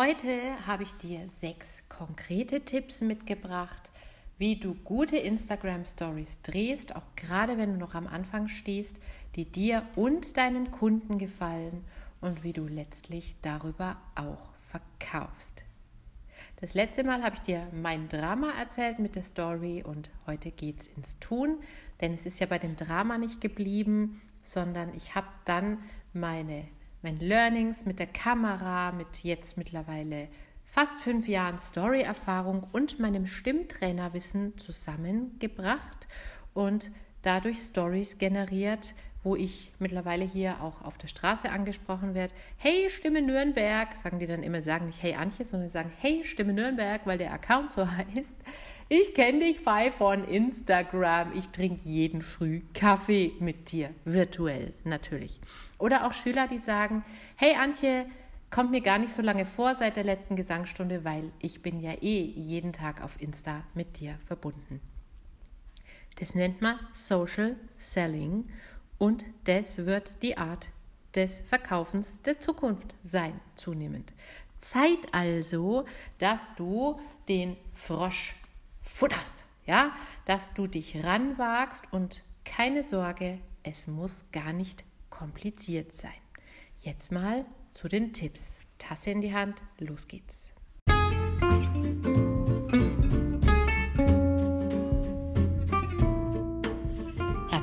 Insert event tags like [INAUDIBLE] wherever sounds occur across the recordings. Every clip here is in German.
Heute habe ich dir sechs konkrete Tipps mitgebracht, wie du gute Instagram Stories drehst, auch gerade wenn du noch am Anfang stehst, die dir und deinen Kunden gefallen und wie du letztlich darüber auch verkaufst. Das letzte Mal habe ich dir mein Drama erzählt mit der Story und heute geht es ins Tun, denn es ist ja bei dem Drama nicht geblieben, sondern ich habe dann meine, mein Learnings mit der Kamera, mit jetzt mittlerweile fast fünf Jahren Story-Erfahrung und meinem Stimmtrainerwissen zusammengebracht und dadurch Stories generiert, wo ich mittlerweile hier auch auf der Straße angesprochen werde. Hey, Stimme Nürnberg, sagen die dann immer, sagen nicht Hey Antje, sondern sagen Hey, Stimme Nürnberg, weil der Account so [LAUGHS] heißt. Ich kenne dich Fei von Instagram. Ich trinke jeden Früh Kaffee mit dir, virtuell natürlich. Oder auch Schüler, die sagen, hey Antje, kommt mir gar nicht so lange vor seit der letzten Gesangsstunde, weil ich bin ja eh jeden Tag auf Insta mit dir verbunden. Das nennt man Social Selling und das wird die Art des Verkaufens der Zukunft sein, zunehmend. Zeit also, dass du den Frosch futterst, ja, dass du dich ranwagst und keine Sorge, es muss gar nicht kompliziert sein. Jetzt mal zu den Tipps. Tasse in die Hand, los geht's.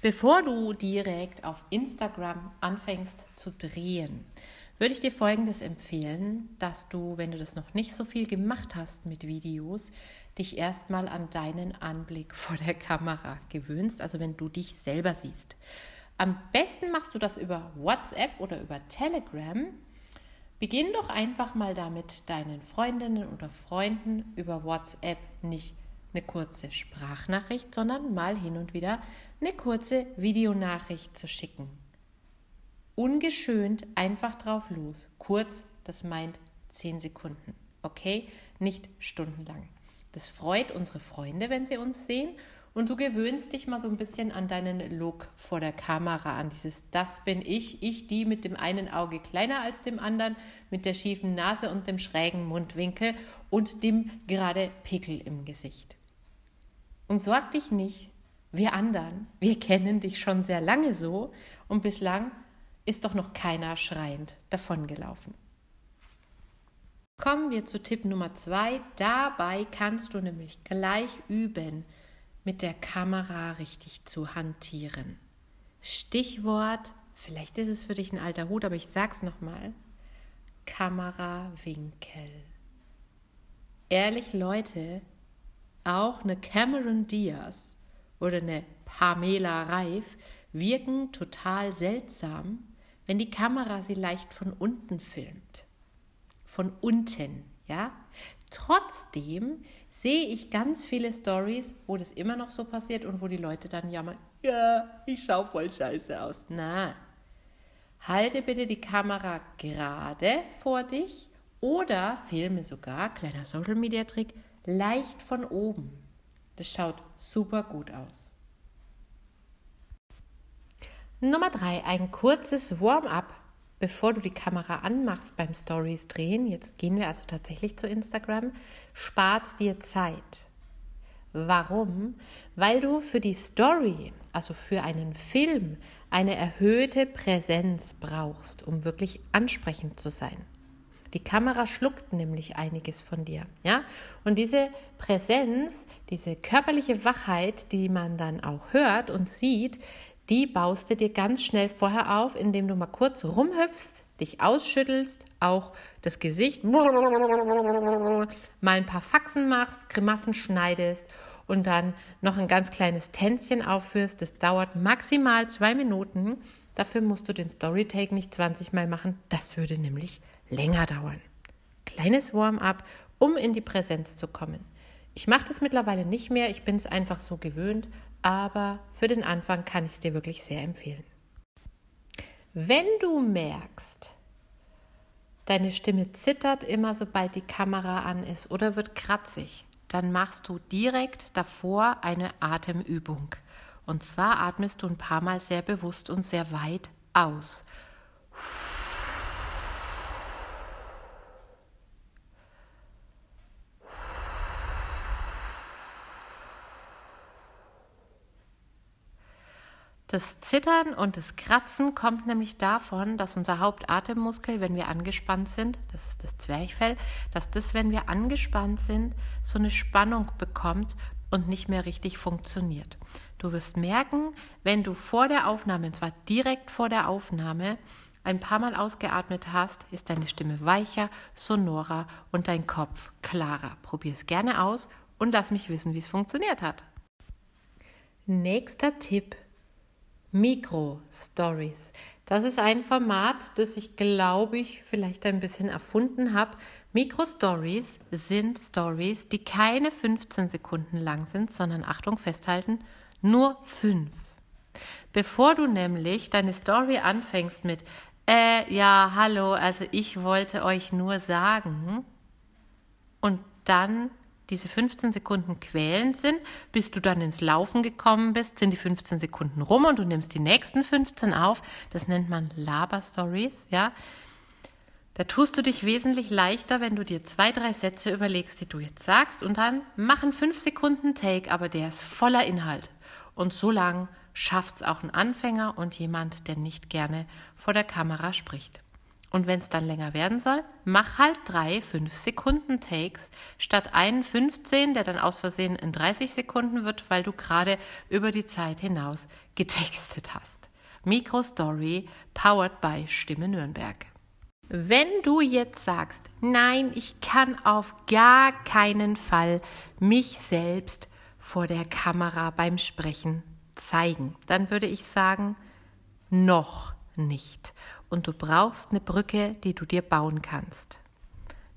Bevor du direkt auf Instagram anfängst zu drehen, würde ich dir Folgendes empfehlen, dass du, wenn du das noch nicht so viel gemacht hast mit Videos, dich erstmal an deinen Anblick vor der Kamera gewöhnst, also wenn du dich selber siehst. Am besten machst du das über WhatsApp oder über Telegram. Beginn doch einfach mal damit, deinen Freundinnen oder Freunden über WhatsApp nicht eine kurze Sprachnachricht, sondern mal hin und wieder eine kurze Videonachricht zu schicken. Ungeschönt einfach drauf los. Kurz, das meint zehn Sekunden. Okay? Nicht stundenlang. Das freut unsere Freunde, wenn sie uns sehen und du gewöhnst dich mal so ein bisschen an deinen Look vor der Kamera, an dieses Das bin ich, ich die mit dem einen Auge kleiner als dem anderen, mit der schiefen Nase und dem schrägen Mundwinkel und dem gerade Pickel im Gesicht. Und sorg dich nicht, wir anderen, wir kennen dich schon sehr lange so und bislang ist doch noch keiner schreiend davongelaufen. Kommen wir zu Tipp Nummer zwei. Dabei kannst du nämlich gleich üben, mit der Kamera richtig zu hantieren. Stichwort, vielleicht ist es für dich ein alter Hut, aber ich sag's nochmal: Kamerawinkel. Ehrlich, Leute, auch eine Cameron Diaz oder eine Pamela Reif wirken total seltsam, wenn die Kamera sie leicht von unten filmt. Von unten, ja? Trotzdem sehe ich ganz viele Stories, wo das immer noch so passiert und wo die Leute dann jammern, ja, ich schaue voll scheiße aus. Na, halte bitte die Kamera gerade vor dich oder filme sogar, kleiner Social Media Trick, leicht von oben. Das schaut super gut aus. Nummer drei, ein kurzes Warm-up bevor du die Kamera anmachst beim Stories drehen, jetzt gehen wir also tatsächlich zu Instagram, spart dir Zeit. Warum? Weil du für die Story, also für einen Film, eine erhöhte Präsenz brauchst, um wirklich ansprechend zu sein. Die Kamera schluckt nämlich einiges von dir, ja? Und diese Präsenz, diese körperliche Wachheit, die man dann auch hört und sieht, die baust du dir ganz schnell vorher auf, indem du mal kurz rumhüpfst, dich ausschüttelst, auch das Gesicht mal ein paar Faxen machst, Grimassen schneidest und dann noch ein ganz kleines Tänzchen aufführst. Das dauert maximal zwei Minuten. Dafür musst du den Storytake nicht 20 Mal machen, das würde nämlich länger dauern. Kleines Warm-up, um in die Präsenz zu kommen. Ich mache das mittlerweile nicht mehr, ich bin es einfach so gewöhnt, aber für den Anfang kann ich es dir wirklich sehr empfehlen. Wenn du merkst, deine Stimme zittert immer, sobald die Kamera an ist oder wird kratzig, dann machst du direkt davor eine Atemübung. Und zwar atmest du ein paar Mal sehr bewusst und sehr weit aus. Das Zittern und das Kratzen kommt nämlich davon, dass unser Hauptatemmuskel, wenn wir angespannt sind, das ist das Zwerchfell, dass das, wenn wir angespannt sind, so eine Spannung bekommt und nicht mehr richtig funktioniert. Du wirst merken, wenn du vor der Aufnahme, und zwar direkt vor der Aufnahme, ein paar Mal ausgeatmet hast, ist deine Stimme weicher, sonorer und dein Kopf klarer. Probier es gerne aus und lass mich wissen, wie es funktioniert hat. Nächster Tipp Mikro-Stories. Das ist ein Format, das ich glaube ich vielleicht ein bisschen erfunden habe. Mikro-Stories sind Stories, die keine 15 Sekunden lang sind, sondern Achtung festhalten, nur 5. Bevor du nämlich deine Story anfängst mit äh, ja, hallo, also ich wollte euch nur sagen und dann diese 15 Sekunden quälend sind, bis du dann ins Laufen gekommen bist, sind die 15 Sekunden rum und du nimmst die nächsten 15 auf. Das nennt man Laber-Stories, ja. Da tust du dich wesentlich leichter, wenn du dir zwei, drei Sätze überlegst, die du jetzt sagst und dann machen fünf Sekunden Take, aber der ist voller Inhalt. Und so lang schafft's auch ein Anfänger und jemand, der nicht gerne vor der Kamera spricht. Und wenn es dann länger werden soll, mach halt drei 5-Sekunden-Takes statt einen 15, der dann aus Versehen in 30 Sekunden wird, weil du gerade über die Zeit hinaus getextet hast. Mikro-Story, powered by Stimme Nürnberg. Wenn du jetzt sagst, nein, ich kann auf gar keinen Fall mich selbst vor der Kamera beim Sprechen zeigen, dann würde ich sagen, noch nicht und du brauchst eine Brücke, die du dir bauen kannst.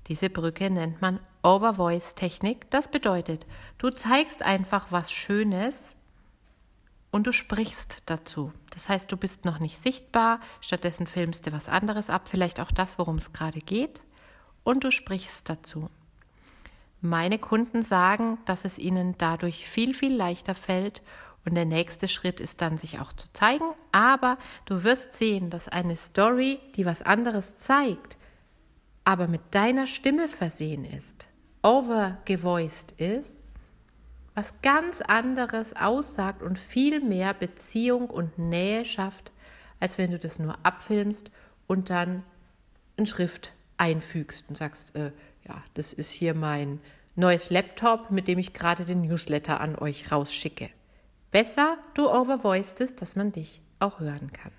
Diese Brücke nennt man Overvoice-Technik. Das bedeutet, du zeigst einfach was Schönes und du sprichst dazu. Das heißt, du bist noch nicht sichtbar, stattdessen filmst du was anderes ab, vielleicht auch das, worum es gerade geht, und du sprichst dazu. Meine Kunden sagen, dass es ihnen dadurch viel, viel leichter fällt und der nächste Schritt ist dann, sich auch zu zeigen. Aber du wirst sehen, dass eine Story, die was anderes zeigt, aber mit deiner Stimme versehen ist, overgevoiced ist, was ganz anderes aussagt und viel mehr Beziehung und Nähe schafft, als wenn du das nur abfilmst und dann in Schrift einfügst und sagst, äh, ja, das ist hier mein neues Laptop, mit dem ich gerade den Newsletter an euch rausschicke. Besser, du overvoicest dass man dich auch hören kann.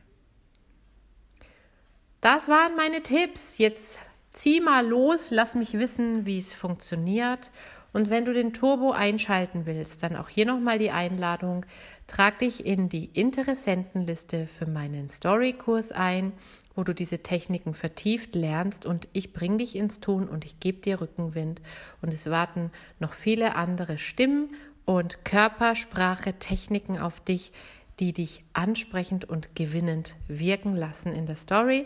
Das waren meine Tipps. Jetzt zieh mal los, lass mich wissen, wie es funktioniert. Und wenn du den Turbo einschalten willst, dann auch hier nochmal die Einladung. Trag dich in die Interessentenliste für meinen Story-Kurs ein, wo du diese Techniken vertieft lernst und ich bringe dich ins Tun und ich gebe dir Rückenwind. Und es warten noch viele andere Stimmen und Körpersprache, Techniken auf dich, die dich ansprechend und gewinnend wirken lassen in der Story,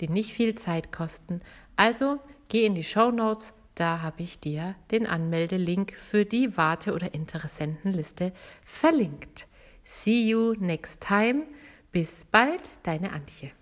die nicht viel Zeit kosten. Also geh in die Show Notes, da habe ich dir den Anmeldelink für die Warte- oder Interessentenliste verlinkt. See you next time. Bis bald, deine Antje.